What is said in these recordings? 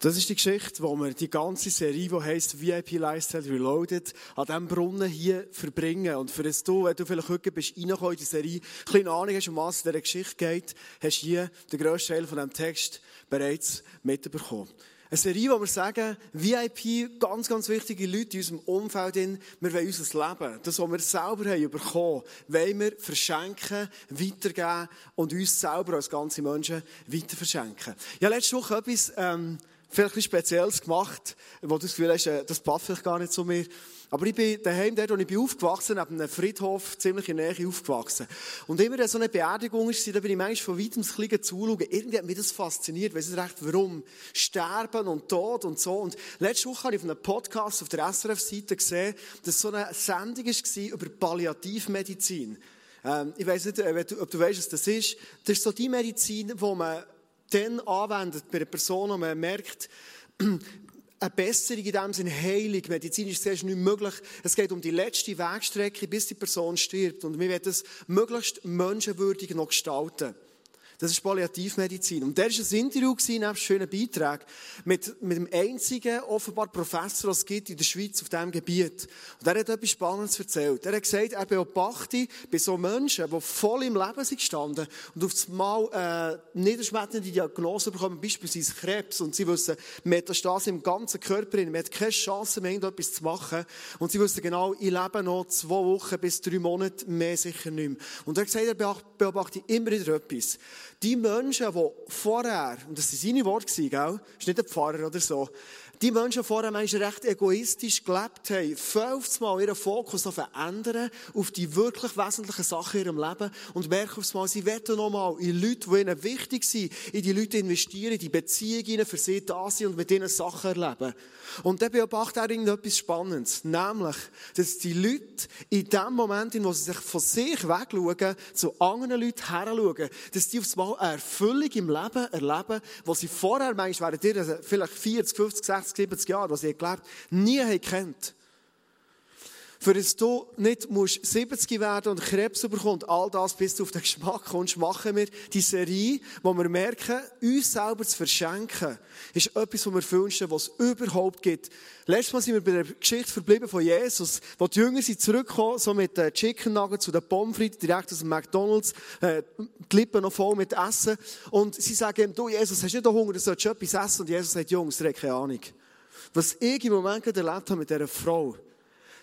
Das ist die Geschichte, wo wir die ganze Serie, die heisst VIP Lifestyle Reloaded, an diesem Brunnen hier verbringen. Und für das du, wenn du vielleicht heute bist, reingekommen in die Serie, kleine Ahnung hast, um was es in dieser Geschichte geht, hast du hier den grössten Teil von diesem Text bereits mitbekommen. Eine Serie, wo wir sagen, VIP, ganz, ganz wichtige Leute in unserem Umfeld, wir wollen unser Leben, das, was wir selber haben bekommen, wollen wir verschenken, weitergeben und uns selber als ganze Menschen weiter verschenken. Ja, letzte Woche etwas, ähm, vielleicht etwas Spezielles gemacht, wo du das Gefühl hast, äh, das passt vielleicht gar nicht zu mir. Aber ich bin daheim, dort, wo ich bin aufgewachsen, neben einem Friedhof, ziemlich in der Nähe aufgewachsen. Und immer, wenn so eine Beerdigung ist, da bin ich manchmal von weitem ein bisschen zuschauen. Irgendwie hat mich das fasziniert, weiss nicht recht, warum. Sterben und Tod und so. Und letzte Woche habe ich auf einem Podcast auf der SRF-Seite gesehen, dass so eine Sendung war über Palliativmedizin. Ähm, ich weiss nicht, äh, ob du weißt, was das ist. Das ist so die Medizin, die man dann anwendet bei einer Person, und man merkt, eine Besserung in dem Sinne, Heilung, medizinisch gesehen ist nicht möglich. Es geht um die letzte Wegstrecke, bis die Person stirbt. Und wir werden es möglichst menschenwürdig noch gestalten. Das ist Palliativmedizin. Und der war ein Interview, nebst schönen Beitrag, mit, mit dem einzigen, offenbar Professor, was es gibt in der Schweiz auf diesem Gebiet. Und er hat etwas Spannendes erzählt. Er hat gesagt, er beobachtet bei so Menschen, die voll im Leben sind gestanden und auf einmal äh, niederschmetternde Diagnosen bekommen, beispielsweise Krebs, und sie wissen, Metastase im ganzen Körper, man hat keine Chance mehr, irgendetwas zu machen. Und sie wissen genau, ich lebe noch zwei Wochen bis drei Monate, mehr sicher nicht mehr. Und er hat gesagt, er beobachtet immer wieder etwas. Die Menschen, die vorher, und das waren seine Worte, gell? Das ist nicht ein Pfarrer oder so, die Menschen vorher manchmal recht egoistisch gelebt haben, fünftes Mal ihren Fokus verändern, auf die wirklich wesentlichen Sachen in ihrem Leben und merken aufs Mal, sie werden nochmal in Leute, die ihnen wichtig sind, in die Leute investieren, in die Beziehungen für sie da sind und mit ihnen Sachen erleben. Und dann beobachtet er irgendetwas Spannendes, nämlich, dass die Leute in dem Moment, in wo sie sich von sich wegschauen, zu anderen Leuten heranschauen, dass die aufs Mal eine Erfüllung im Leben erleben, wo sie vorher manchmal während ihrer vielleicht 40, 50, 60 60, 70 Jahren, was ich gelebt nie haben kennt. Für dass du nicht musst 70 werden und Krebs bekommst, all das, bis du auf den Geschmack kommst, machen wir die Serie, wo wir merken, uns selber zu verschenken, ist etwas, was wir wünschen, was es überhaupt gibt. Letztes Mal sind wir bei der Geschichte verblieben von Jesus, wo die Jünger sind zurückgekommen, so mit den Chicken Nuggets zu den Pommes frites, direkt aus dem McDonalds, äh, die Lippen noch voll mit Essen. Und sie sagen ihm, du Jesus, hast nicht Hunger, du sollst etwas essen? Und Jesus sagt, Jungs, ihr habt keine Ahnung. Was ich im Moment erlebt habe mit dieser Frau,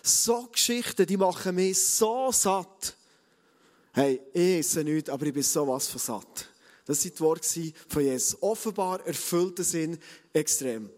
so Geschichten, die machen mich so satt. Hey, ich esse nichts, aber ich bin sowas von satt. Das waren die Worte von Jesus. Offenbar erfüllt Sinn extrem.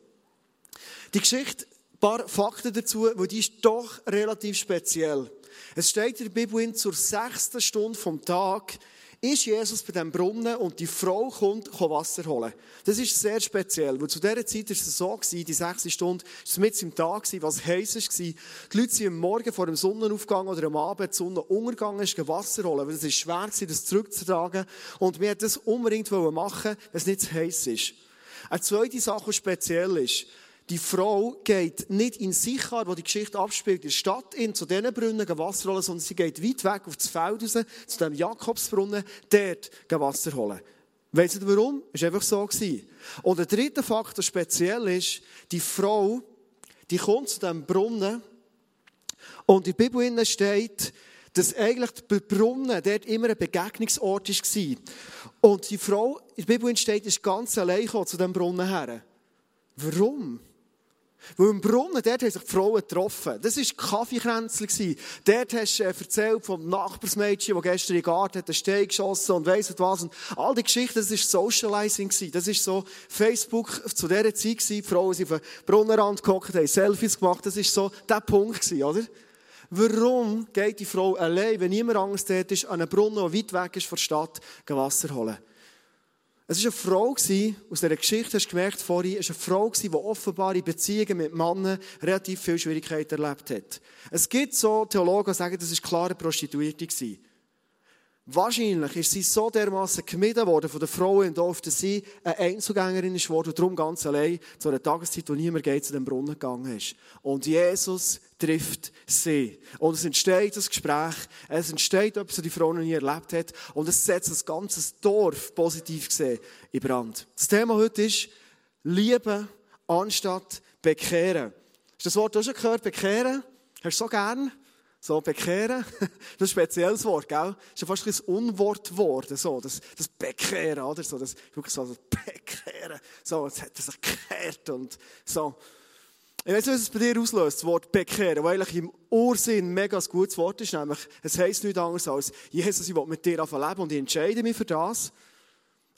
Die Geschichte, ein paar Fakten dazu, weil die ist doch relativ speziell. Es steht in der Bibel zur sechsten Stunde vom Tag ist Jesus bei dem Brunnen und die Frau kommt, kommt Wasser holen. Das ist sehr speziell, weil zu dieser Zeit war es so, die sechste Stunde, es mit im Tag, was heiß war. Die Leute sind am Morgen vor dem Sonnenaufgang oder am Abend, die Sonne untergegangen ist, Wasser holen, weil es ist schwer war, das zurückzutragen. Und wir wollten das unbedingt machen, wenn es nicht zu heiß ist. Eine zweite Sache, die speziell ist, die Frau geht nicht in Sichar, wo die Geschichte abspielt, in der Stadt in, zu diesen Brunnen Wasser holen, sondern sie geht weit weg auf das Feld raus, zu dem Jakobsbrunnen, dort Wasser holen. Weißt du warum? War einfach so. Gewesen. Und der dritte Faktor speziell ist, die Frau, die kommt zu diesem Brunnen und in der Bibel steht, dass eigentlich der Brunnen dort immer ein Begegnungsort war. Und die Frau, in der Bibel steht, ist ganz allein zu diesem Brunnen her. Warum? Weil im Brunnen, dort haben sich die Frauen getroffen. Das war Kaffeekränzchen. Dort hast du äh, erzählt vom Nachbarsmädchen, das gestern in den Garten einen Stein geschossen und weiss nicht was. Und all die Geschichten, das war Socializing. Das war so Facebook zu dieser Zeit. Die Frauen sind auf den Brunnenrand gehockt, haben Selfies gemacht. Das war so der Punkt, oder? Warum geht die Frau allein, wenn niemand anders dort ist, an einen Brunnen, der weit weg ist von der Stadt, Wasser holen? Es war eine Frau, aus dieser Geschichte hast du gemerkt vorhin, es war eine Frau, die offenbar in Beziehungen mit Männern relativ viele Schwierigkeiten erlebt hat. Es gibt so Theologen, die sagen, das war klare Prostituierte. Wahrscheinlich ist sie so dermaßen gemieden worden von den Frauen im Dorf, dass sie eine Einzugängerin ist worden und darum ganz allein zu einer Tageszeit, wo niemand geht, zu dem Brunnen gegangen ist. Und Jesus trifft sie. Und es entsteht ein Gespräch, es entsteht etwas, was die Frau noch nie erlebt hat und es setzt das ganze Dorf positiv gesehen in Brand. Das Thema heute ist Liebe anstatt bekehren. Hast du das Wort auch schon gehört, bekehren? Hast du so gern? So, bekehren, das ist ein spezielles Wort, gell? Das ist ja fast ein Unwort geworden, so, das, das Bekehren, oder? So, das, wirklich so, das Bekehren. So, jetzt hat er sich gekehrt und so. Ich weiß nicht, was es bei dir auslöst, das Wort bekehren, weil eigentlich im Ursinn mega ein gutes Wort ist, nämlich, es heisst nichts anderes als, Jesus, ich will mit dir leben und ich entscheide mich für das.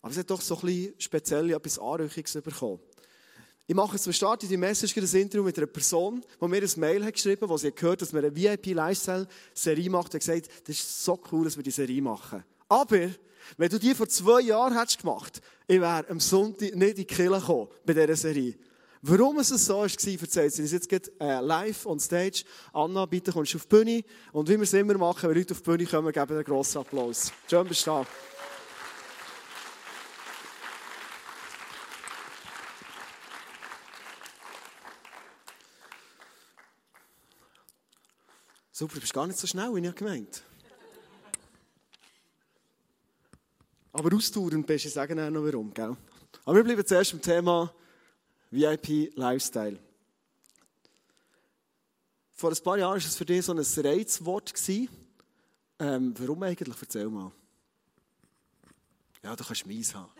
Aber es hat doch so ein bisschen speziell etwas Anrüchiges bekommen. Ich mache zum Start in die Message ein Interview mit einer Person, die mir ein Mail hat geschrieben hat, wo sie gehört dass wir eine VIP-Lifestyle-Serie macht, und gesagt, das ist so cool, dass wir die Serie machen. Aber, wenn du die vor zwei Jahren hättest gemacht, ich wäre am Sonntag nicht in die Kirche gekommen bei dieser Serie. Warum es so war, erzählt sie uns jetzt geht, äh, live on stage. Anna, bitte kommst du auf die Bühne. Und wie wir es immer machen, wenn Leute auf die Bühne kommen, geben wir einen grossen Applaus. Schön bist du da. Super, du bist gar nicht so schnell, wie ich gemeint Aber ausdauernd bist du, ich sage noch warum, gell? Aber wir bleiben zuerst im Thema VIP Lifestyle. Vor ein paar Jahren war es für dich so ein Reizwort. Ähm, warum eigentlich? Erzähl mal. Ja, du kannst meins haben.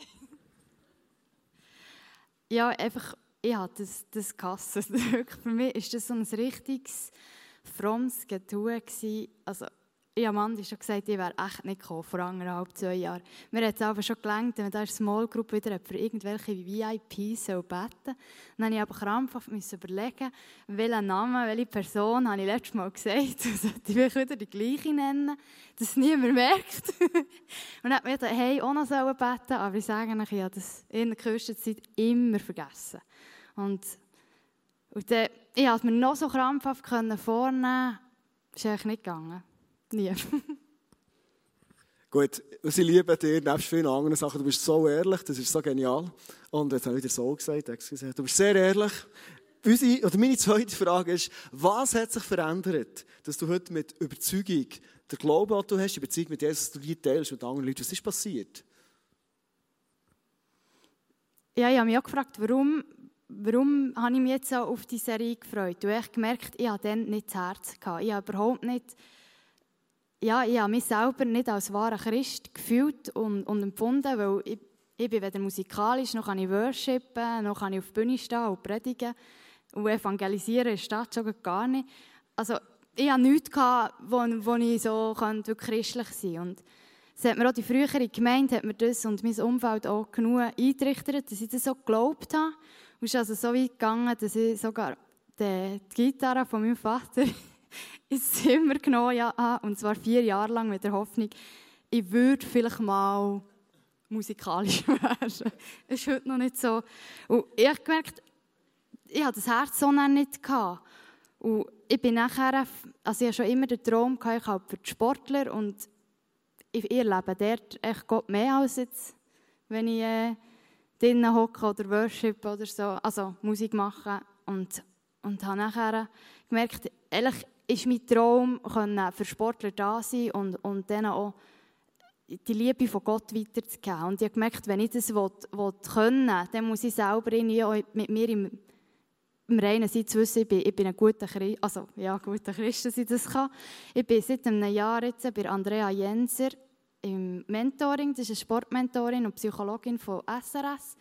Ja, einfach, ich habe das, das gehasst. Für mich ist das so ein richtiges frommes Getue Also, ich habe Mandy schon gesagt, ich wäre echt nicht gekommen, vor anderthalb, zwei Jahren. Mir hat es aber schon gelangt, wenn da eine Small Group wieder für irgendwelche VIPs beten. Dann musste ich aber krampfhaft überlegen, welchen Namen, welche Person, habe ich letztes Mal gesagt, sollte ich wieder die gleiche nennen, dass niemand merkt. Und dann hat mir gedacht, hey, auch noch beten aber ich sage euch, ich habe das in der kürzester Zeit immer vergessen. Und und dann, ich konnte mir noch so krampfhaft vornehmen, ist eigentlich nicht gegangen. Nie. Gut, sie lieben dir, nebst vielen anderen Sachen, du bist so ehrlich, das ist so genial. Und jetzt habe ich wieder so gesagt, excuse, du bist sehr ehrlich. Unsere, oder meine zweite Frage ist, was hat sich verändert, dass du heute mit Überzeugung, der Glaube, den du hast, die Beziehung mit Jesus, du die teilst mit anderen Leuten, was ist passiert? Ja, ich habe mich auch gefragt, warum warum habe ich mich jetzt so auf die Serie gefreut? Und ich gemerkt, ich hatte dann nicht das Herz. Gehabt. Ich habe überhaupt nicht, ja, ich habe mich selber nicht als wahrer Christ gefühlt und, und empfunden, weil ich, ich bin weder musikalisch, noch kann ich worshipen, noch kann ich auf der Bühne stehen und predigen. Und evangelisieren ist das schon gar nicht. Also, ich hatte nichts, gehabt, wo, wo ich so wirklich christlich sein könnte. Es hat mir auch die frühere Gemeinde hat mir das und mein Umfeld auch genug eingerichtet, dass ich das so geglaubt habe. Und es ist also so weit gegangen, dass ich sogar die, Gitarre von meinem Vater ins Zimmer genommen habe, und zwar vier Jahre lang mit der Hoffnung, ich würde vielleicht mal musikalisch werden. ist heute noch nicht so. Und ich habe gemerkt, ich hatte das Herz so nicht. Gehabt. Und ich bin nachher, also ich schon immer den Traum, gehabt, ich habe für die Sportler und ich erlebe dort echt Gott mehr als jetzt, wenn ich äh, drinnen hocken oder Worship oder so, also Musik machen. Und, und habe nachher gemerkt, ehrlich ist mein Traum, für Sportler da sein und, und denen auch die Liebe von Gott weiterzugeben. Und ich habe gemerkt, wenn ich das will, will können dann muss ich selber irgendwie mit mir im, im reinen Sein zu wissen, ich bin, ich bin ein guter Christ, also ja, guter Christ, dass ich das kann. Ich bin seit einem Jahr jetzt bei Andrea Jenser im Mentoring. Das ist eine Sportmentorin und Psychologin von SRS.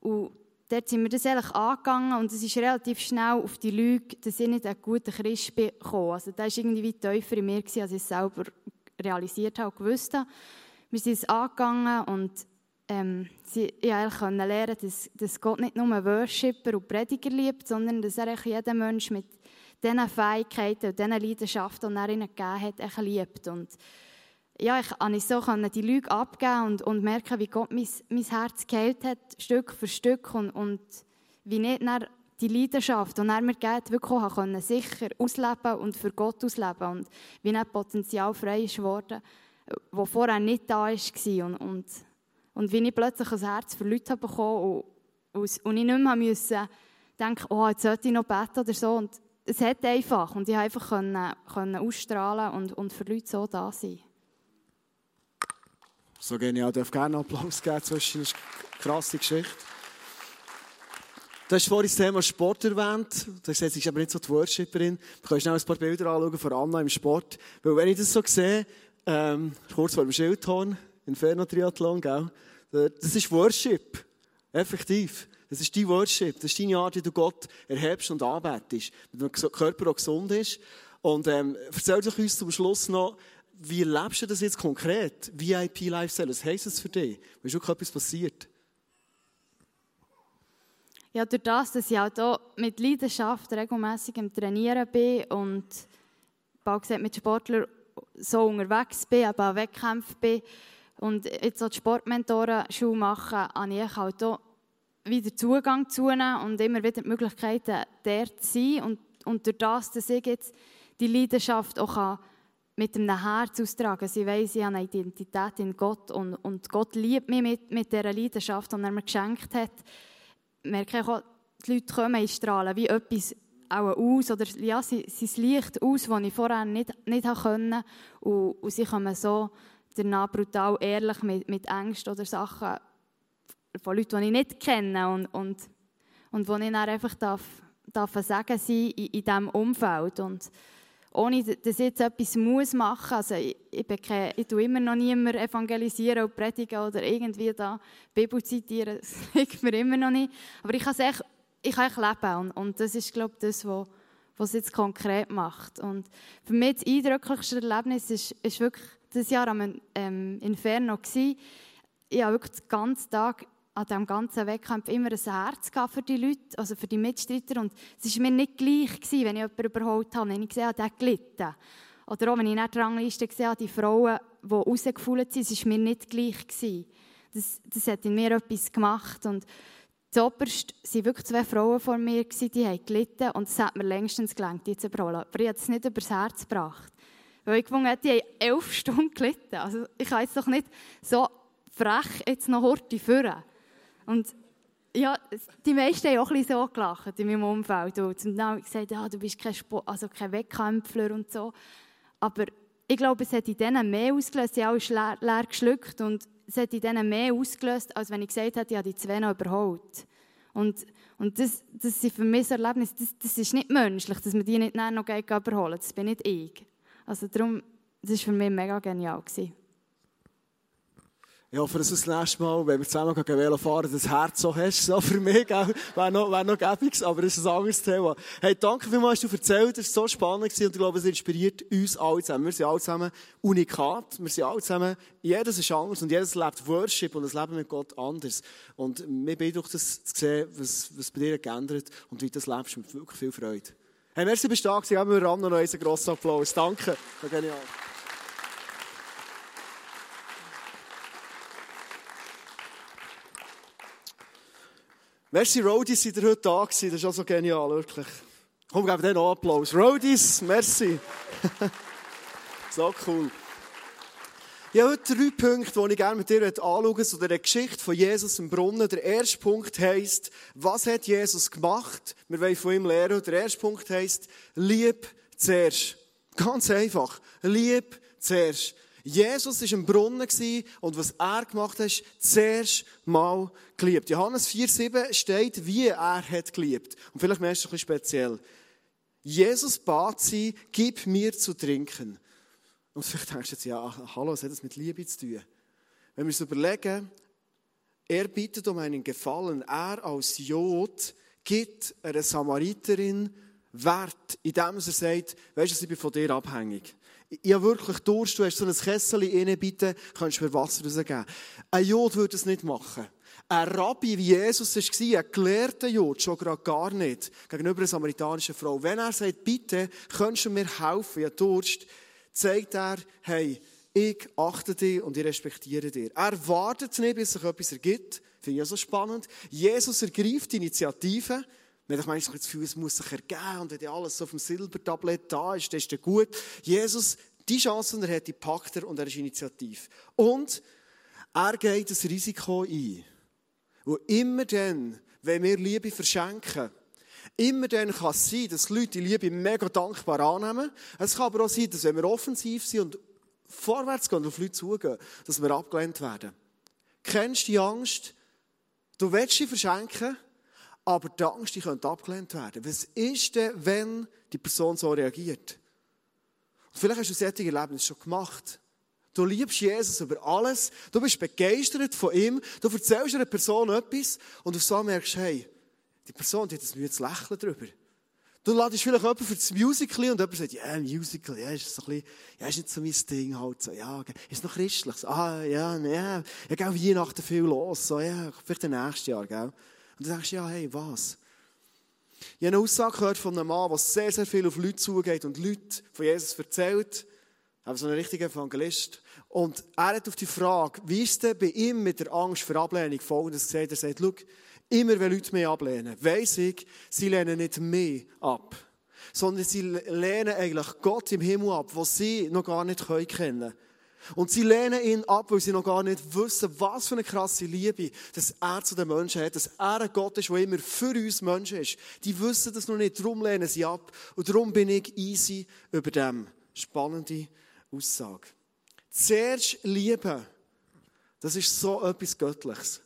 Und dort sind wir das eigentlich angegangen und es ist relativ schnell auf die Lüge, dass ich nicht ein guter Christ bin, gekommen. Also das war irgendwie tiefer in mir, als ich es selber realisiert habe und gewusst habe. Wir sind es angegangen und ähm, sie, ich konnte lernen, dass, dass Gott nicht nur Worshipper und Prediger liebt, sondern dass er jeden Mensch mit diesen Fähigkeiten und diesen Leidenschaften, die er ihnen gegeben hat, liebt. Und ja, ich konnte so die Lüge abgeben und, und merken, wie Gott mein, mein Herz geheilt hat, Stück für Stück. Und, und wie nicht die Leidenschaft, die er mir gibt, wirklich auch können, sicher ausleben und für Gott ausleben. Und wie nicht Potenzial frei ist geworden, das vorher nicht da war. Und, und, und wie ich plötzlich ein Herz für Leute bekommen und, und, ich nicht mehr musste denken, oh, jetzt sollte ich noch beten oder so. Und es hat einfach. Und ich konnte einfach können, können ausstrahlen und, und für Leute so da sein. So genial, ich darf gerne Applaus geben zwischen eine krasse Geschichte. Du hast vorhin das Thema Sport erwähnt. Du hast gesagt, ist aber nicht so die Worshipperin. Du kannst schnell ein paar Bilder anschauen von Anna im Sport. Weil wenn ich das so sehe, ähm, kurz vor dem Schildhorn, Inferno-Triathlon, gell? Das ist Worship. Effektiv. Das ist dein Worship. Das ist deine Art, wie du Gott erhebst und anbetest. Wenn dein Körper auch gesund ist. Und ähm, erzähl doch uns zum Schluss noch, wie lebst du das jetzt konkret? VIP Lifestyle, was heisst das für dich? Ist schon etwas passiert? Ja, durch das, dass ich auch hier mit Leidenschaft regelmäßig im Trainieren bin und gesagt mit Sportlern so unterwegs bin, aber auch Wettkämpfe bin und jetzt auch die Sportmentoren-Schule mache, habe ich auch hier wieder Zugang zu ihnen und immer wieder die Möglichkeiten, dort zu sein. Und, und durch das, dass ich jetzt die Leidenschaft auch kann mit einem Herz austragen. Sie weiss, ich habe eine Identität in Gott und, und Gott liebt mich mit, mit dieser Leidenschaft, die er mir geschenkt hat. Merke ich auch, die Leute kommen strahlen wie etwas auch aus, oder ja, sie, sie Licht aus, das ich vorher nicht, nicht konnte. Und, und sie kommen so danach brutal ehrlich mit, mit Ängsten oder Sachen von Leuten, die ich nicht kenne und, und, und wo ich dann einfach darf, darf sagen sein in, in diesem Umfeld. Und ohne dass ich jetzt etwas muss machen muss, also ich, ich, ich tue immer noch niemand evangelisieren oder predigen oder irgendwie da Bibel zitieren, das liegt mir immer noch nicht. Aber ich kann es echt, ich kann leben und, und das ist, glaube ich, das, was was jetzt konkret macht. Und für mich das eindrücklichste Erlebnis ist, ist wirklich das Jahr am ähm, Inferno gewesen. Ich habe wirklich den ganzen Tag an diesem ganzen Wettkampf immer ein Herz für die Leute, also für die Mitstreiter. Und es war mir nicht gleich, gewesen, wenn ich jemanden überholt habe, wenn ich gesehen habe, der gelitten. Oder auch wenn ich nicht die Rangliste gesehen habe, die Frauen, die rausgefallen sind, es war mir nicht gleich. Gewesen. Das, das hat in mir etwas gemacht. Und zuoberst waren wirklich zwei Frauen vor mir, gewesen, die haben gelitten und es hat mir längstens gelangt, die zu überholen. Aber ich habe es nicht übers Herz gebracht. Weil ich gefunden habe, die haben elf Stunden gelitten. Also ich kann jetzt doch nicht so frech jetzt noch heute führen. Und ja, die meisten haben auch ein bisschen so gelacht in meinem Umfeld. Und zum Teil gesagt, ja, du bist kein, Sport, also kein Wettkämpfler und so. Aber ich glaube, es hat in denen mehr ausgelöst. Sie haben leer, leer geschluckt und es hat in denen mehr ausgelöst, als wenn ich gesagt hätte, ich habe die zwei noch überholt. Und, und das, das sind für mich so Erlebnisse, das, das ist nicht menschlich, dass man die nicht noch überholen Das bin nicht ich. Also darum, das war für mich mega genial. Gewesen. Ich hoffe, dass du das nächste Mal, wenn wir zusammen gehen Velo fahren, das Herz so hast. So für mich, wäre noch, wär noch gäbig, aber das ist ein anderes Thema. Hey, danke vielmals, dass du erzählt hast. Es war so spannend gewesen und ich glaube, es inspiriert uns alle zusammen. Wir sind alle zusammen unikat. Wir sind alle zusammen, jedes ist anders und jedes lebt Worship und das Leben mit Gott anders. Und mir beeindruckt es zu sehen, was, was bei dir geändert und wie du das lebst mit wirklich viel Freude. Hey, merci, bist du da gewesen. Geben wir Ram noch einen grossen Applaus. Danke. Genial. Merci, Roadies, seid ihr heute da gewesen. Das ist auch so genial, wirklich. Komm, gib denen noch Applaus. Roadies, merci. so cool. Ich habe heute drei Punkte, die ich gerne mit dir anschauen möchte, zu der Geschichte von Jesus im Brunnen. Der erste Punkt heisst, was hat Jesus gemacht? Wir wollen von ihm lernen. Der erste Punkt heisst, lieb zuerst. Ganz einfach. Lieb zuerst. Jesus war im Brunnen und was er gemacht hat, zuerst mal geliebt. Johannes 4,7 steht, wie er hat geliebt. Und vielleicht merkst du ein bisschen speziell. Jesus bat sie, gib mir zu trinken. Und vielleicht denkst du jetzt, ja, hallo, was hat das mit Liebe zu tun? Wenn wir uns überlegen, er bittet um einen Gefallen. Er als Jod gibt einer Samariterin Wert, indem er sagt, weißt du, ich bin von dir abhängig. Ich habe wirklich Durst, du hast so ein Kessel inne, bitte, kannst du mir Wasser rausgeben. Ein Jod würde es nicht machen. Ein Rabbi, wie Jesus war, ein gelehrter Jod, schon gerade gar nicht, gegenüber einer samaritanischen Frau. Wenn er sagt, bitte, kannst du mir helfen, ich habe Durst, zeigt er, hey, ich achte dich und ich respektiere dich. Er wartet nicht, bis sich etwas ergibt. Finde ich so spannend. Jesus ergreift die Initiative. Wenn ich manchmal das Gefühl, es muss sich ergeben und wenn alles auf dem Silbertablett da ist, dann ist das gut. Jesus, die Chancen er hat, die packt er und er ist initiativ. Und er geht das Risiko ein. Und immer dann, wenn wir Liebe verschenken, immer dann kann es sein, dass Leute die Liebe mega dankbar annehmen. Es kann aber auch sein, dass wenn wir offensiv sind und vorwärts gehen und auf Leute zugehen, dass wir abgelehnt werden. Kennst du die Angst? Du willst sie verschenken, aber die Angst, die könnte abgelehnt werden. Was ist denn, wenn die Person so reagiert? Und vielleicht hast du solche Erlebnisse schon gemacht. Du liebst Jesus über alles, du bist begeistert von ihm, du erzählst einer Person etwas und du so merkst, hey, die Person die hat ein müdes Lächeln drüber. Du ladest vielleicht jemanden für das Musical und jemand sagt, ja, yeah, Musical, ja, ist so ein ist nicht so mein Ding halt, so, ja, ist noch christlich, so, ah, ja, ja, ja, gell, Weihnachten viel los, so, ja, vielleicht im nächsten Jahr, gell. Und du denkst, ja, hey, was? Ich habe eine Aussage gehört von einem Mann, der sehr, sehr viel auf Leute zugeht und Leute von Jesus erzählt. Aber so ein richtiger Evangelist. Und er hat auf die Frage, wie ist denn bei ihm mit der Angst vor Ablehnung folgendes gesagt. Er sagt, schau, Immer wenn Leute mich ablehnen, weiss ich, sie lehnen nicht mich ab, sondern sie lehnen eigentlich Gott im Himmel ab, wo sie noch gar nicht kennen können. Und sie lehnen ihn ab, weil sie noch gar nicht wissen, was für eine krasse Liebe, dass er zu den Menschen hat, dass er ein Gott ist, der immer für uns Menschen ist. Die wissen das noch nicht, darum lehnen sie ab. Und darum bin ich easy über dem. Spannende Aussage. Zuerst lieben, das ist so etwas Göttliches.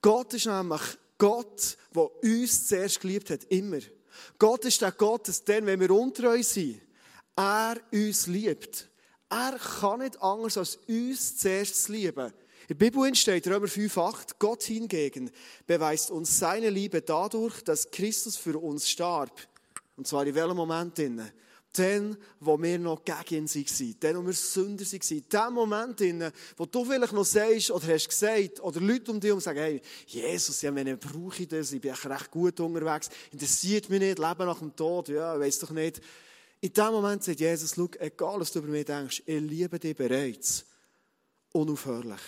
Gott ist nämlich Gott, der uns zuerst geliebt hat, immer. Gott ist der Gott, dass dann, wenn wir untreu sind, er uns liebt. Er kann nicht anders, als uns zuerst zu lieben. In der Bibel steht Römer 5,8, Gott hingegen beweist uns seine Liebe dadurch, dass Christus für uns starb. Und zwar in welchem Moment? Drinnen? dann, wo wir noch gegen ihn waren, dann, wo wir Sünder waren, dem Moment, in, wo du vielleicht noch sagst oder hast gesagt, oder Leute um dich herum sagen, hey, Jesus, ja, wenn brauche ich das, ich bin recht gut unterwegs, interessiert mich nicht, Leben nach dem Tod, ja, weiss doch nicht. In dem Moment sagt Jesus, schau, egal was du über mich denkst, ich liebe dich bereits. Unaufhörlich.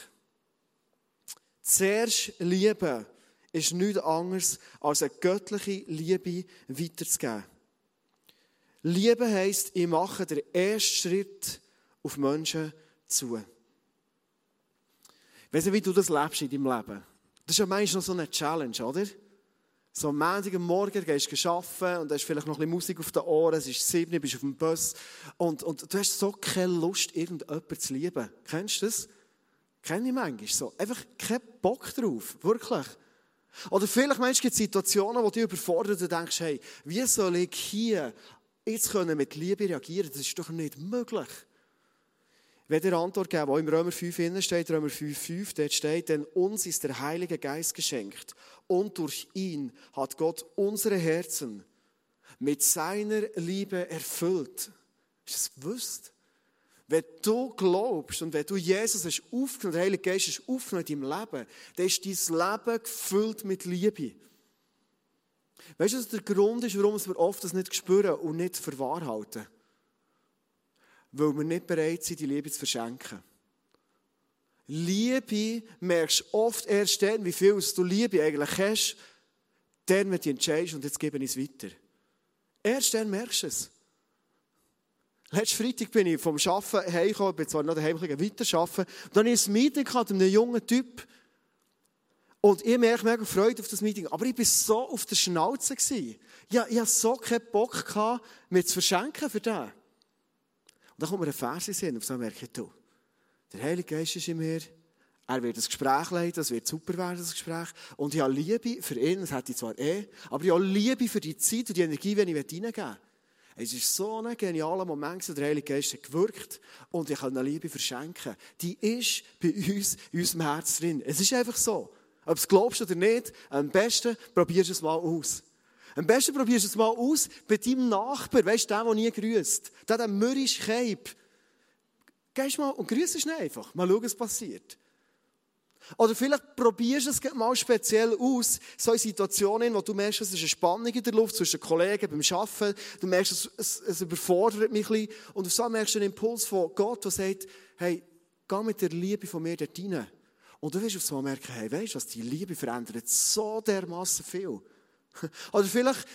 Zuerst lieben ist nichts anderes, als eine göttliche Liebe weiterzugeben. Liebe heisst, ich mache den ersten Schritt auf Menschen zu. Ich weiss wie du das lebst in deinem Leben. Das ist ja manchmal noch so eine Challenge, oder? So am Montag Morgen gehst du arbeiten und hast vielleicht noch ein bisschen Musik auf den Ohren, es ist sieben, du bist auf dem Bus und, und du hast so keine Lust, irgendjemanden zu lieben. Kennst du das? Kenne ich manchmal so. Einfach keinen Bock drauf. Wirklich. Oder vielleicht manchmal gibt es Situationen, wo du überfordert und denkst, hey, wie soll ich hier jetzt mit Liebe reagieren, das ist doch nicht möglich. Wenn der Antwort geben, wo im Römer 5 steht, Römer 5, 5, dort steht, denn uns ist der Heilige Geist geschenkt und durch ihn hat Gott unsere Herzen mit seiner Liebe erfüllt. Ist das bewusst? Wenn du glaubst und wenn du Jesus hast aufgenommen, der Heilige Geist ist aufgenommen in deinem Leben, dann ist dein Leben gefüllt mit Liebe. Weißt du, was der Grund ist, warum wir oft das nicht spüren und nicht für wahr halten? Weil wir nicht bereit sind, die Liebe zu verschenken. Liebe merkst oft erst dann, wie viel du Liebe eigentlich hast, dann, wenn du entscheidest und jetzt gebe ich es weiter. Erst dann merkst du es. Letzten Freitag bin ich vom Arbeiten heimgekommen, bin zwar noch daheim weiter arbeiten, und dann ich ein Meeting mit einem jungen Typ, und ich merke mega Freude auf das Meeting. Aber ich war so auf der Schnauze. Ja, ich hatte so keinen Bock, mir zu verschenken für den. Dann kommt mir ein Vers in Sinn, auf so merke du, der Heilige Geist ist in mir, er wird das Gespräch leiten, es wird super werden, das Gespräch. Und ich habe Liebe für ihn, das hätte ich zwar eh, aber ich habe Liebe für die Zeit und die Energie, die ich reingeben will. Es war so ein genialer Moment, der Heilige Geist hat gewirkt und ich kann eine Liebe verschenken. Die ist bei uns in unserem Herz drin. Es ist einfach so. Ob du es glaubst oder nicht, am besten probierst du es mal aus. Am besten probierst du es mal aus bei deinem Nachbar, weißt du, der, der nie grüßt. Der, der mürrisch Keib. Gehst mal und grüßt ihn einfach. Mal schauen, was passiert. Oder vielleicht probierst du es mal speziell aus, so in Situationen, wo du merkst, es ist eine Spannung in der Luft zwischen Kollegen beim Arbeiten. Du merkst, es, es, es überfordert mich ein bisschen. Und auf so merkst du einen Impuls von Gott, der sagt, hey, geh mit der Liebe von mir dort rein. Und du wirst auf einmal merken, hey, weißt du, die Liebe verändert so dermaßen viel. Oder vielleicht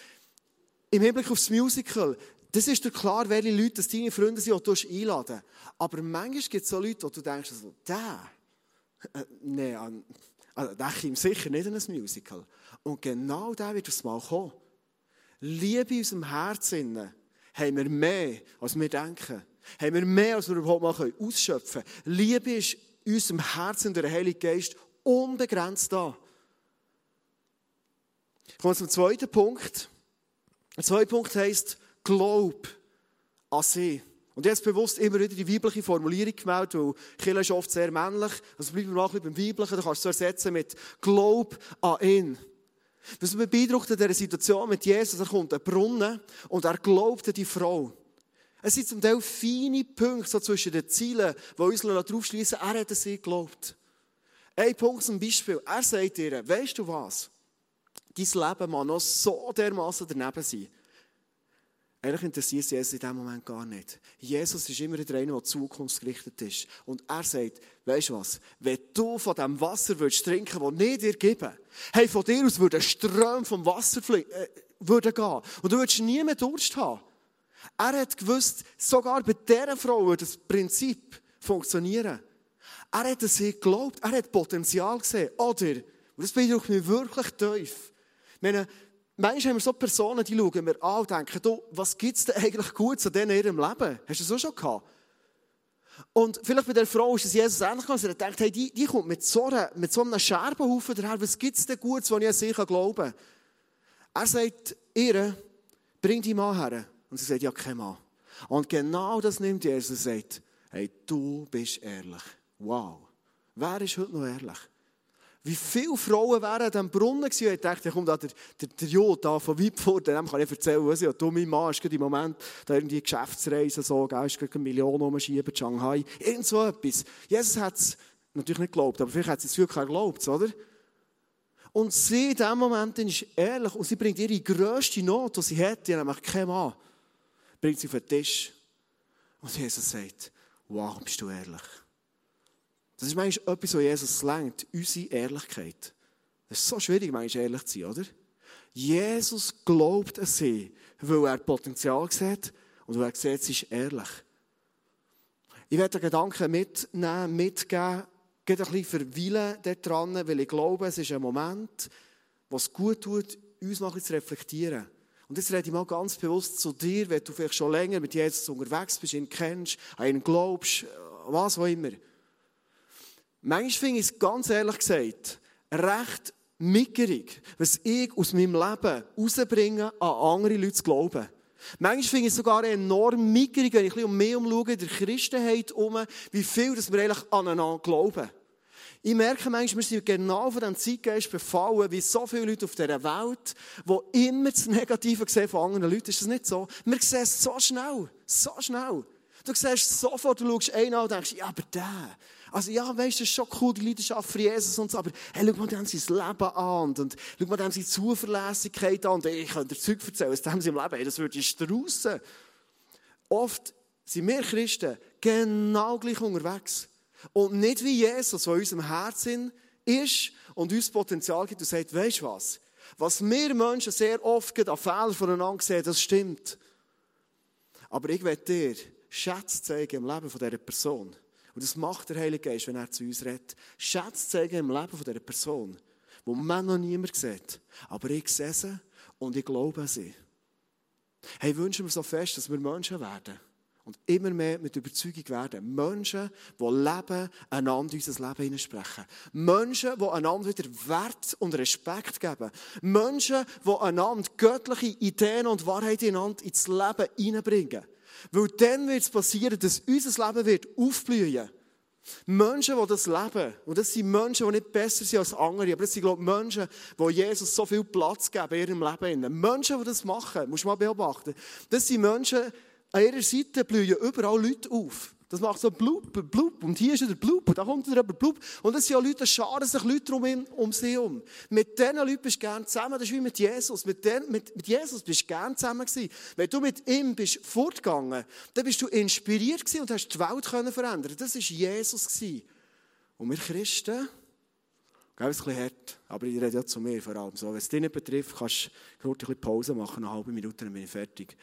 im Hinblick auf das Musical, das ist dir klar, welche Leute das deine Freunde sind, die du einladen Aber manchmal gibt es so Leute, wo du denkst, also, der, äh, nee, also, der kommt sicher nicht in ein Musical. Und genau der wird aufs Mal kommen. Liebe in unserem Herzen haben wir mehr, als wir denken. Haben wir mehr, als wir überhaupt mal ausschöpfen können. Liebe ist in unserem Herzen der Heilige Geist unbegrenzt da. Ich komme zum zweiten Punkt. Der zweite Punkt heisst, glaub an sie. Und jetzt bewusst immer wieder die weibliche Formulierung gemeldet, weil Kirche ist oft sehr männlich. Also bleiben wir mal ein bisschen beim Weiblichen, da kannst du es ersetzen mit Glaub an ihn. Was mich beeindruckt in dieser Situation mit Jesus, er kommt ein Brunnen und er glaubt an die Frau. Es sind zum Teil feine Punkte so zwischen den Zielen, die uns darauf schließen, er hat an sie geglaubt. Ein Punkt zum Beispiel, er sagt ihr, weißt du was? Dein Leben mag noch so dermaßen daneben sein. Eigentlich interessiert Jesus in diesem Moment gar nicht. Jesus ist immer der eine, der zukunftsgerichtet ist. Und er sagt, weisst du was? Wenn du von dem Wasser würdest trinken, das ich dir gebe, hey, von dir aus würde ein Strom vom Wasser äh, würde gehen. Und du würdest nie mehr Durst haben. Er hat gewusst, sogar bei dieser Frau würde das Prinzip funktionieren. Er hat es geglaubt, er hat Potenzial gesehen. Oder, und das beeindruckt mich wirklich tief. Meine, Manchmal haben wir so Personen, die schauen wir an und denken, du, was gibt es denn eigentlich gut an denen in ihrem Leben? Hast du das auch schon gehabt? Und vielleicht bei der Frau ist es Jesus ähnlich gegangen. Sie denkt, hey, die, die kommt mit so, einer, mit so einem Scherbenhaufen daher. Was gibt es denn Gutes, was ich an sie glauben kann? Er sagt ihr, bring die Mann her. Und sie sagt, ja, kein Mann. Und genau das nimmt Jesus und sagt, hey, du bist ehrlich. Wow. Wer ist heute noch ehrlich? Wie viele Frauen wären an Brunnen gewesen? Ich dachte, kommt da der, der, der Jod da von Weibfurt, dem kann ich erzählen, was ich, du, mein Mann ist gerade im Moment da irgendwie Geschäftsreise, so, gell, ist gerade eine Million umschieben, Shanghai, irgend so etwas. Jesus hat es natürlich nicht geglaubt, aber vielleicht hat sie es wirklich geglaubt, oder? Und sie in diesem Moment ist ehrlich und sie bringt ihre grösste Not, die sie hat, die nämlich kein Mann, bringt sie auf den Tisch. Und Jesus sagt, wow, bist du ehrlich. Das ist manchmal etwas, was Jesus lenkt, unsere Ehrlichkeit. Es ist so schwierig, manchmal ehrlich zu sein, oder? Jesus glaubt an sie, weil er Potenzial sieht und weil er sieht, sie ist ehrlich. Ich werde den Gedanken mitnehmen, mitgeben, geht ein bisschen verweilen daran, weil ich glaube, es ist ein Moment, wo es gut tut, uns mal zu reflektieren. Und jetzt rede ich mal ganz bewusst zu dir, wenn du vielleicht schon länger mit Jesus unterwegs bist, ihn kennst, an ihn glaubst, was auch immer. Manchmal finde ich es ganz ehrlich gesagt recht mickerig, was ich aus meinem Leben rausbringe, an andere Leute zu glauben. Manchmal finde ich es sogar enorm mickerig, wenn ich ein um mich umschaue, der Christenheit um, wie viel dass wir eigentlich aneinander glauben. Ich merke manchmal, wir sind genau von diesem Zeitgeist befallen, wie so viele Leute auf dieser Welt, die immer das Negative sehen von anderen Leuten. Ist das nicht so? Wir sehen es so schnell, so schnell. Du siehst sofort, du schaust einen an und denkst, ja, aber der, also ja, weißt du, das ist schon cool, die Leidenschaft für Jesus und so, aber hey, schau mal dem sein Leben an und, schau mal dem seine Zuverlässigkeit an und ich könnte dir Zeug erzählen aus dem seinem Leben, hey, das würde ich straussen. Oft sind wir Christen genau gleich unterwegs. Und nicht wie Jesus, der in unserem Herzen ist und uns Potenzial gibt und sagt, weißt du was? Was wir Menschen sehr oft an Fehlern voneinander sehen, das stimmt. Aber ich werde dir Schätze zeigen im Leben dieser Person. Und das macht der Heilige Geist, wenn er zu uns redet. Schätze zeigen im Leben dieser Person, wo man noch niemand sieht. Aber ich sehe sie und ich glaube an sie. Hey, wünschen wir so fest, dass wir Menschen werden. Und immer mehr mit Überzeugung werden. Menschen, die leben, einander unser Leben hineinsprechen. Menschen, die einander wieder Wert und Respekt geben. Menschen, die einander göttliche Ideen und Wahrheit einander ins Leben hineinbringen. Weil dann wird es passieren, dass unser Leben wird aufblühen Menschen, die das leben, und das sind Menschen, die nicht besser sind als andere, aber das sind, glaube ich, Menschen, die Jesus so viel Platz geben in ihrem Leben. Menschen, die das machen, musst du mal beobachten. Das sind Menschen, an ihrer Seite blühen überall Leute auf. Das macht so blub, blub. Und hier ist wieder blub. Da kommt wieder blub. Und es sind ja Leute, da scharen sich Leute um, ihn, um sie um. Mit diesen Leuten bist du gerne zusammen. Das ist wie mit Jesus. Mit, den, mit, mit Jesus bist du gerne zusammen gewesen. Wenn du mit ihm bist fortgegangen, dann bist du inspiriert gewesen und hast die Welt können verändern. Das war Jesus gewesen. Und wir Christen, Gell, ist ein bisschen hart, aber ich rede ja zu mir vor allem so. Wenn es dich nicht betrifft, kannst du kurz ein bisschen Pause machen, eine halbe Minute, dann bin ich fertig.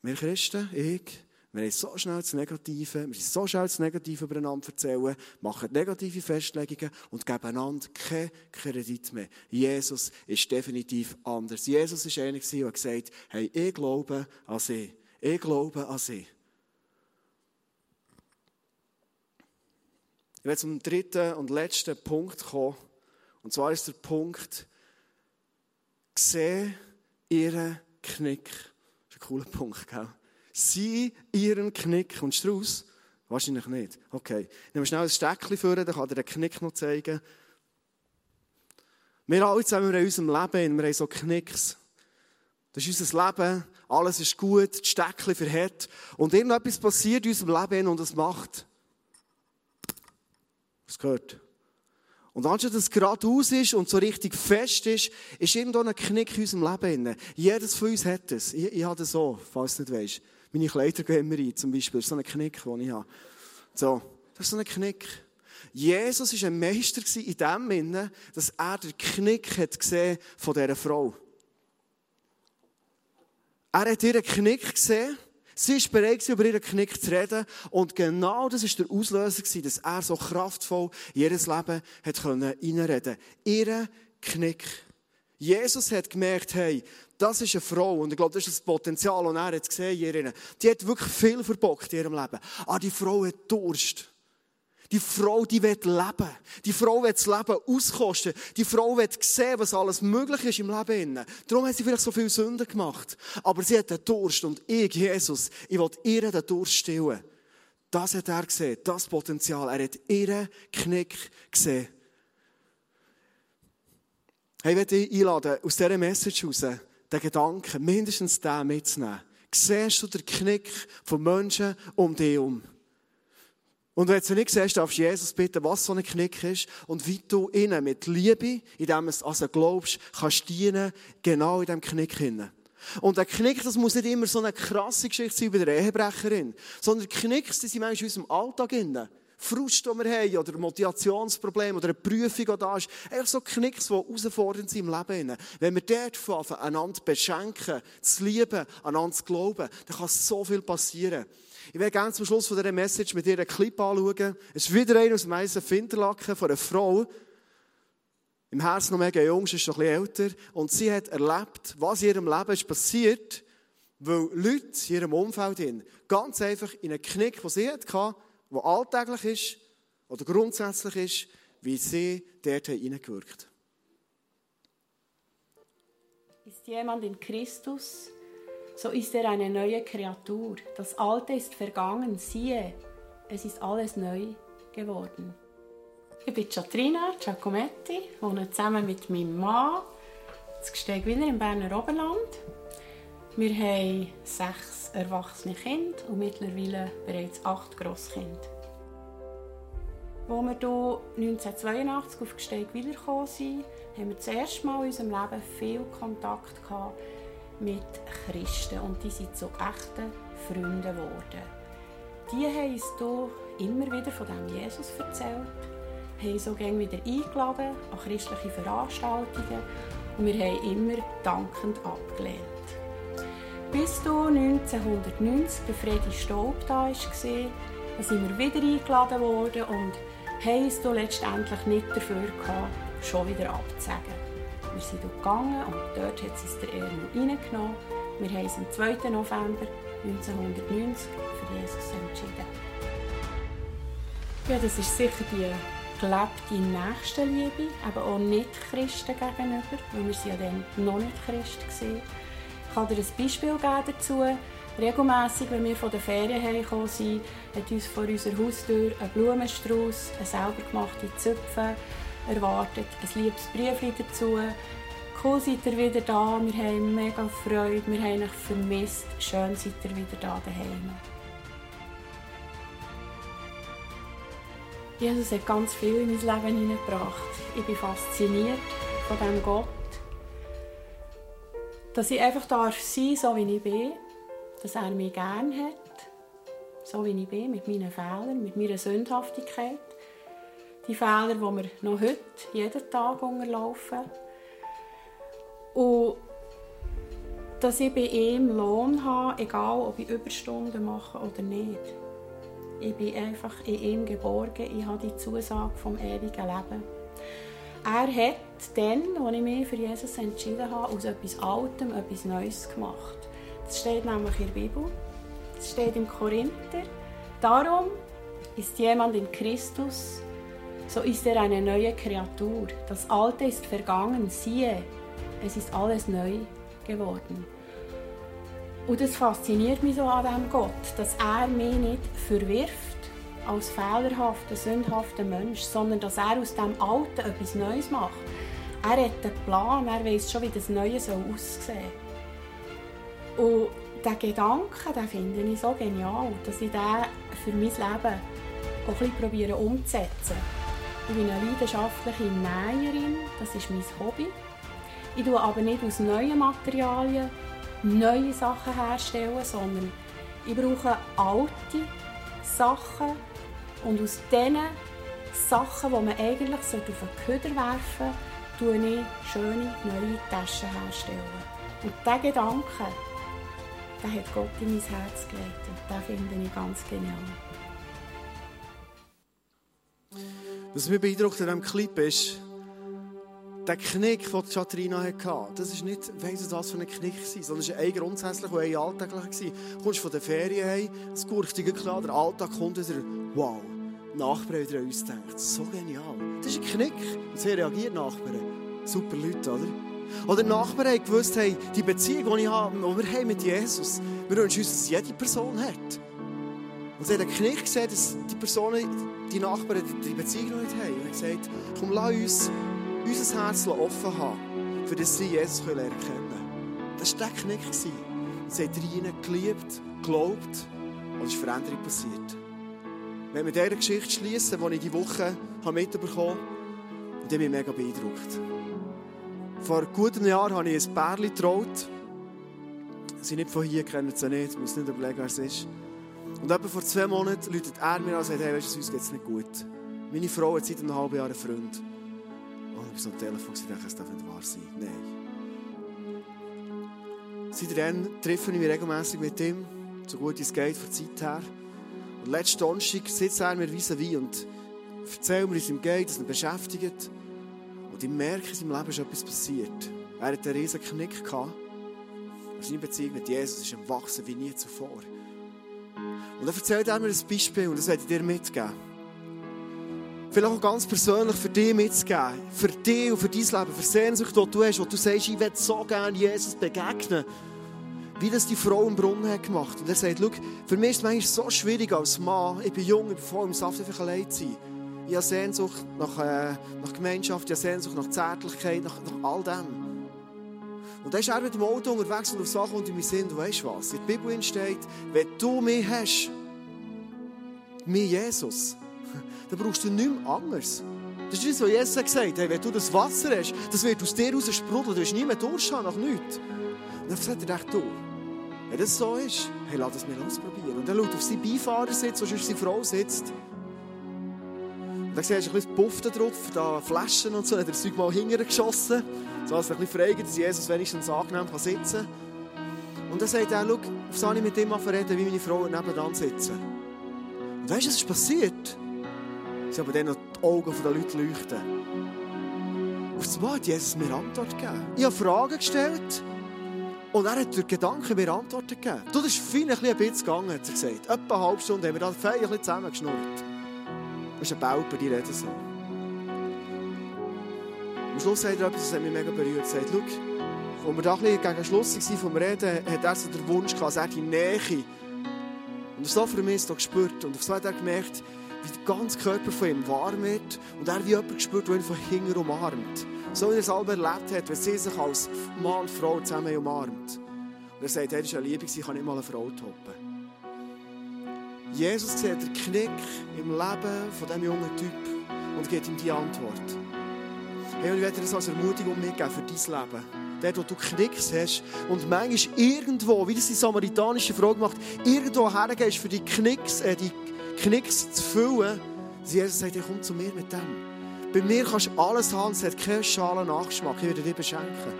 Wir Christen, ich, wir haben so schnell das Negative, wir sind so schnell das Negative übereinander erzählen, machen negative Festlegungen und geben einander keinen Kredit mehr. Jesus ist definitiv anders. Jesus ist einer, der gesagt hat, hey, ich glaube an sie. Ich glaube an sie. Ich werde zum dritten und letzten Punkt kommen. Und zwar ist der Punkt, Sehe ihren Knick. Das ist ein cooler Punkt, gell? Sieh ihren Knick. Kommst du raus? Wahrscheinlich nicht. Okay. Nehmen wir schnell ein Steckchen vor, dann kann dir den Knick noch zeigen. Wir alle zusammen in unserem Leben, wir haben so Knicks. Das ist unser Leben, alles ist gut, das Steckchen verhält. Und irgendetwas passiert in unserem Leben und es macht. Was gehört? Und anstatt dass es geradeaus ist und so richtig fest ist, ist irgendwo ein Knick in unserem Leben. Jedes von uns hat es. Ich, ich habe das so, falls du nicht weißt. Meine Kleider gehen immer rein, zum Beispiel. So ein Knick, den ich habe. So, das ist so ein Knick. Jesus war ein Meister in dem Sinne, dass er den Knick hat gesehen von dieser Frau. Er hat ihren Knick gesehen. Sie war bereit, über ihren Knick zu reden. Und genau das war der Auslöser, dass er so kraftvoll in ihr Leben hat reinreden konnte. Ihren Knick. Jesus hat gemerkt, hey, das ist eine Frau. Und ich glaube, das ist das Potenzial, das er hat gesehen hier. Die hat wirklich viel verbockt in ihrem Leben. Aber ah, die Frau hat Durst. Die Frau, die will leben. Die Frau will das Leben auskosten. Die Frau will sehen, was alles möglich ist im Leben. Darum hat sie vielleicht so viel Sünden gemacht. Aber sie hat den Durst. Und ich, Jesus, ich will ihr den Durst stillen. Das hat er gesehen. Das Potenzial. Er hat ihren Knick gesehen. Hey, ich möchte dich einladen, aus dieser Message heraus, den Gedanken, mindestens den mitzunehmen. Siehst du den Knick von Menschen um dich herum? Und wenn du nicht siehst, darfst du Jesus bitten, was so ein Knick ist und wie du ihnen mit Liebe, indem du also glaubst, kannst dienen, genau in diesem Knick hinein. Und der Knick, das muss nicht immer so eine krasse Geschichte sein wie der Ehebrecherin, sondern Knicks, die sind manchmal in unserem Alltag hinein. Frust, den wir haben, oder Motivationsproblem, oder eine Prüfung, die da ist. Einfach so Knicks, die herausfordernd sind im Leben. Wenn wir dort anfangen, einander beschenken, zu lieben, einander zu glauben, dann kann so viel passieren. Ich werde gerne zum Schluss von dieser Message mit dir einen Clip anschauen. Es ist wieder einer aus dem Eisen Finterlaken von einer Frau. Im Herzen noch mega jung, sie ist noch ein bisschen älter. Und sie hat erlebt, was in ihrem Leben ist passiert, weil Leute in ihrem Umfeld ganz einfach in einen Knick, den sie hatte, der alltäglich ist oder grundsätzlich ist, wie sie dort hineingewirkt Ist jemand in Christus, so ist er eine neue Kreatur. Das Alte ist vergangen, siehe, es ist alles neu geworden. Ich bin Chatrina Giacometti, wohne zusammen mit meinem Mann in Gsteigwiller im Berner Oberland. Wir haben sechs erwachsene Kinder und mittlerweile bereits acht Grosskinder. Als wir hier 1982 auf Gsteigwiller gekommen sind, haben wir das erste Mal in unserem Leben viel Kontakt mit Christen und die sind zu echten Freunden geworden. Die haben uns hier immer wieder von dem Jesus erzählt, haben so gerne wieder eingeladen an christliche Veranstaltungen und wir haben immer dankend abgelehnt. Bis du 1990 bei Freddy Staub da war, sind wir wieder eingeladen worden und haben es letztendlich nicht dafür gehabt, schon wieder abzusagen. Wir sind gegangen und dort hat es der Erno reingenommen. Wir haben uns am 2. November 1990 für Jesus entschieden. Ja, das ist sicher die gelebte Nächstenliebe, aber auch nicht Christen gegenüber, weil wir ja dann noch nicht Christen waren. Ich kann dir ein Beispiel geben dazu. Regelmässig, wenn wir von der Ferien hergekommen sind, hat uns vor unserer Haustür ein Blumenstrauß, eine selber gemachte Zöpfe erwartet, ein liebes Brief dazu. Cool seid ihr wieder da, wir haben mega Freude, wir haben euch vermisst. Schön seid ihr wieder da daheim. Jesus hat ganz viel in mein Leben hineingebracht. Ich bin fasziniert von diesem Gott. Dass ich einfach darf sein so wie ich bin dass er mich gerne hat, so wie ich bin, mit meinen Fehlern, mit meiner Sündhaftigkeit. Die Fehler, die wir noch heute, jeden Tag unterlaufen. Und dass ich bei ihm Lohn habe, egal ob ich Überstunden mache oder nicht. Ich bin einfach in ihm geborgen, ich habe die Zusage vom ewigen Leben. Er hat dann, als ich mich für Jesus entschieden habe, aus etwas Altem etwas Neues gemacht. Das steht nämlich in der Bibel. Das steht im Korinther. Darum ist jemand in Christus, so ist er eine neue Kreatur. Das Alte ist vergangen, siehe, es ist alles neu geworden. Und das fasziniert mich so an diesem Gott, dass er mich nicht verwirft als fehlerhafter, sündhafter Mensch, sondern dass er aus dem Alten etwas Neues macht. Er hat einen Plan, er weiß schon, wie das Neue aussehen soll. Und diesen Gedanken, den finde ich so genial, dass ich den für mein Leben auch ein bisschen umzusetzen. Ich bin eine leidenschaftliche Näherin, das ist mein Hobby. Ich tue aber nicht aus neuen Materialien neue Sachen herstellen, sondern ich brauche alte Sachen und aus diesen Sachen, die man eigentlich auf den Köder werfen sollte, ich schöne neue Taschen herstellen. Und diesen Gedanken, den hat Gott in mein Herz gelegt und den finde ich ganz genial. Was mich beeindruckt an diesem Clip ist, der Knick, den Chatrina hatte, das ist nicht, weiss was für ein Knick war, sondern es war ein grundsätzlicher und ein alltäglicher. Du kommst von der Ferien heim, es gurkt dir klar, der Alltag kommt wieder, wow, Nachbarn wieder an uns denkt, so genial. Das ist ein Knick. Und sie reagiert Nachbarn. Super Leute, oder? Oder Nachbarn haben gewusst, hey, die Beziehung, die ich habe, die wir haben mit Jesus, wir wünschen uns, dass jede Person hat. Und sie hat einen Knick gesehen, dass die Personen, die Nachbarn, die Beziehung noch nicht haben. Und hat gesagt, komm, lass uns unser Herz offen haben, für das sie Jesus lernen können. Das war der Knick. Sie hat rein geliebt, geglaubt und es ist Veränderung passiert. Wenn wir diese Geschichte schließen, die ich diese Woche mitbekommen habe, die mich mega beeindruckt. Vor gutem Jahr habe ich ein Pärchen getraut. Sie sind nicht von hier, kennen sie nicht, ich muss nicht überlegen, wer es ist. Und etwa vor zwei Monaten läutet er mir an und sagt, hey, weißt du, uns geht es nicht gut. Meine Frau hat seit einem halben Jahr einen Freund. Und ich bin so am Telefon und dachte, es darf nicht wahr sein. Nein. Seitdem treffe ich mich regelmäßig mit ihm, so gut es geht, von der Zeit her. Und letzten Donnerstag sitzt er mir vis-à-vis und erzählt mir, wie es ihm geht, dass er beschäftigt. Und ich merke, in seinem Leben ist etwas passiert. Er hatte einen riesen Knick gehabt. Seine Beziehung mit Jesus ist am Wachsen wie nie zuvor. Und dann erzählt er mir ein Beispiel und das werde ich dir mitgeben. Vielleicht auch ganz persönlich für dich mitzugeben. Für dich und für dein Leben, für Sehnsucht, die du hast, wo du sagst, ich will so gerne Jesus begegnen wie das die Frau im Brunnen hat gemacht. Und er sagt, schau, für mich ist es manchmal so schwierig als Mann, ich bin jung, ich bin voll im Saft, einfach allein zu sein. Ich habe Sehnsucht nach, äh, nach Gemeinschaft, ich habe Sehnsucht nach Zärtlichkeit, nach, nach all dem. Und dann ist er mit dem Auto unterwegs und auf Sachen und in meinen Sinn, du weißt was, in der Bibel steht, wenn du mich hast, mir Jesus, dann brauchst du nichts anderes. Das ist das, was Jesus gesagt hat. Hey, wenn du das Wasser hast, das wird aus dir raus sprudeln. Du wirst nie mehr Durst nach nichts. Und dann sagt er, du, wenn das so ist, hey, lass es mir ausprobieren. Und er schaut auf seinen Beifahrersitz, wo sonst seine Frau sitzt. Und dann siehst du ein bisschen Puff da drauf, da Flaschen und so. Dann hat er das Zeug mal hinterher geschossen. So, dass er ein bisschen fragt, dass Jesus wenigstens angenehm kann sitzen kann. Und dann sagt er, schau, auf soll ich mit dem reden, wie meine Frau nebenan sitzen. Und weißt du, was ist passiert? Sie haben dann noch die Augen der Leute leuchten. Auf das Mal hat Jesus mir Antwort gegeben. Ich habe Fragen gestellt. Und er hat durch Gedanken mir Antworten gegeben. Du, das ist fein ein bisschen gegangen, hat er gesagt. Etwa eine halbe Stunde haben wir dann fein ein bisschen zusammengeschnurrt. Das ist ein Bauper, die reden so. Am Schluss sagt er etwas, das hat mich mega berührt. Er sagt, schau, als wir da ein bisschen gegen Schluss waren vom Reden, hat er so den Wunsch gehabt, er die Nähe. Und hat für mich so gespürt. Und so hat er gemerkt, wie der ganze Körper von ihm warm wird. Und er wie jemand gespürt, der ihn von hinten umarmt. So wie er es selber erlebt hat, wenn sie sich als Mann und Frau zusammen umarmt. Und er sagt, das ist eine Liebe, ich kann nicht mal eine Frau toppen. Jesus sieht den Knick im Leben von diesem jungen Typ und gibt ihm die Antwort. Hey, und ich werde dir das als Ermutigung mitgeben für dein Leben. Dort, wo du Knicks hast und manchmal irgendwo, wie das die samaritanische Frau gemacht irgendwo hergehst, für die Knicks, äh, die Knicks zu füllen. Jesus sagt, hey, komm zu mir mit dem. Bei mir kannst du alles haben, es hat keinen schalen Nachgeschmack. Ich werde dir beschenken.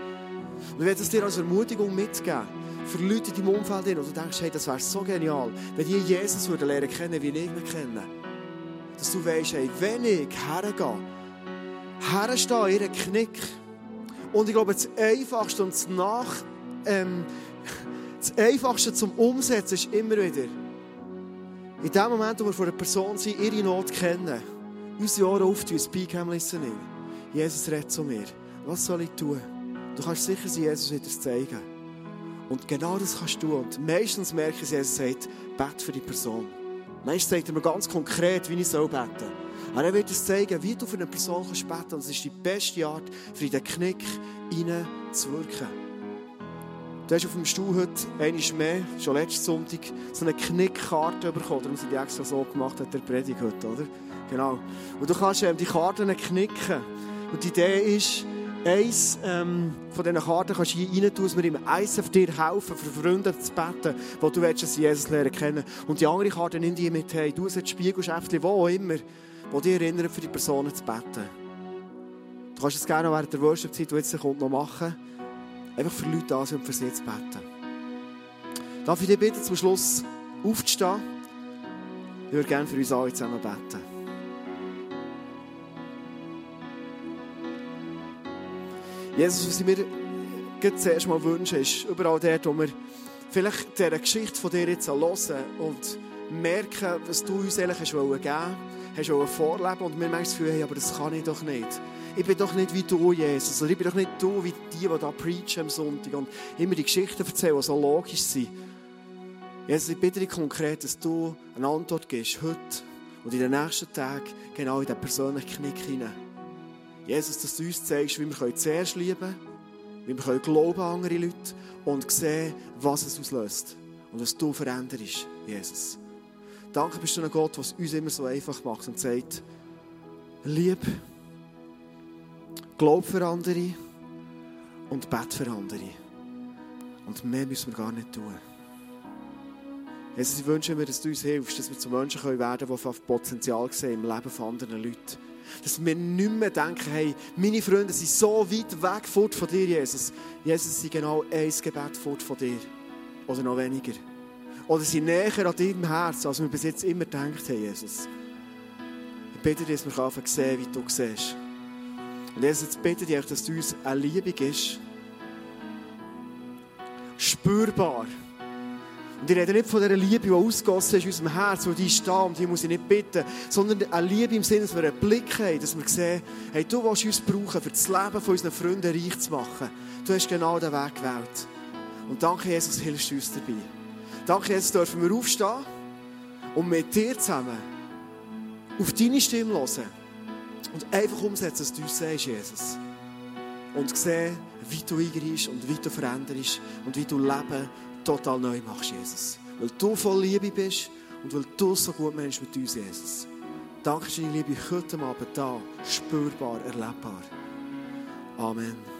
Und ich werde es dir als Ermutigung mitgeben. Für Leute in deinem Umfeld, wo du denkst, hey, das wäre so genial, wenn die Jesus würden lernen kennen, wie ich ihn kenne. Dass du weißt, hey, wenn ich hergehe, herstehe, ihren Knick. Und ich glaube, das Einfachste und das Nach... Ähm, das Einfachste zum Umsetzen ist immer wieder, in dem Moment, wo wir vor einer Person sind, ihre Not kennen unsere Ohren auftun, Speak Listening. Jesus redet zu mir. Was soll ich tun? Du kannst sicher sein, Jesus wird es zeigen. Und genau das kannst du. Und meistens merke ich, Jesus sagt, bett für die Person. Meistens sagt er mir ganz konkret, wie ich soll beten soll. Aber er wird es zeigen, wie du für eine Person beten kannst. Und es ist die beste Art, für den Knick hineinzuwirken. Du hast auf dem Stuhl heute einmal mehr, schon letzten Sonntag, so eine Knickkarte bekommen. Darum sind die extra so gemacht, hat der Predigt heute, oder? Genau. Und du kannst ähm, die Karten knicken. Und die Idee ist, eins ähm, von diesen Karten kannst du hier rein tun, dass wir ihm eins auf dir helfen, für Freunde zu beten, wo du willst, Jesus lernen kennen. Und die andere Karte nimm die mit, hey, du hast ein Spiegelschäftchen, wo auch immer, wo dich erinnert, für die Personen zu beten. Du kannst es gerne während der Worship-Zeit, die jetzt kommt, noch machen. Einfach für Leute da sind und für sie zu beten. Darf ich dich bitten, zum Schluss aufzustehen? Ich würde gerne für uns alle zusammen beten. Jesus, was ich mir zuerst mal wünsche, ist überall dort, wo wir vielleicht diese Geschichte von dir jetzt hören und merken, was du uns eigentlich hast, hast vorleben und wir merken das Gefühl, hey, aber das kann ich doch nicht ich bin doch nicht wie du, Jesus. Oder ich bin doch nicht du, wie die, die da preachen am Sonntag und immer die Geschichten erzählen, die so logisch sind. Jesus, ich bitte dich konkret, dass du eine Antwort gibst, heute und in den nächsten Tagen, genau in diesen persönlichen Knick hinein. Jesus, dass du uns zeigst, wie wir zuerst lieben können, wie wir glauben an andere Leute und sehen, was es auslöst und was du veränderst, Jesus. Danke bist du ein Gott, der es uns immer so einfach macht und sagt, lieb, Glaub für andere und bet für andere. Und mehr müssen wir gar nicht tun. Jesus, ich wünsche mir, dass du uns hilfst, dass wir zu Menschen werden können, die Potenzial sehen im Leben von anderen Leuten. Dass wir nicht mehr denken, hey, meine Freunde sind so weit weg von dir, Jesus. Jesus, sind genau ein Gebet fort von dir. Oder noch weniger. Oder sie näher an deinem Herz, als wir bis jetzt immer gedacht haben, Jesus. Ich bitte dich, dass wir sehen wie du siehst. Und Jesus, jetzt bitte ich, dass du uns eine Liebe gibst. Spürbar. Und ich rede nicht von dieser Liebe, die ausgossen ist in unserem Herz, die steht und die muss ich nicht bitten, sondern eine Liebe im Sinne, dass wir einen Blick haben, dass wir sehen, hey, du willst uns brauchen, für das Leben von unseren Freunden reich zu machen. Du hast genau den Weg gewählt. Und danke, Jesus, hilfst du uns dabei. Danke, Jesus, dürfen wir aufstehen und mit dir zusammen auf deine Stimme hören. Und einfach umsetzen, was du sagst, Jesus. Und sehen, wie du eingreifst und wie du veränderst und wie du Leben total neu machst, Jesus. Weil du voll Liebe bist und weil du so gut meinst mit uns, Jesus. Danke deine Liebe heute Abend da, spürbar, erlebbar. Amen.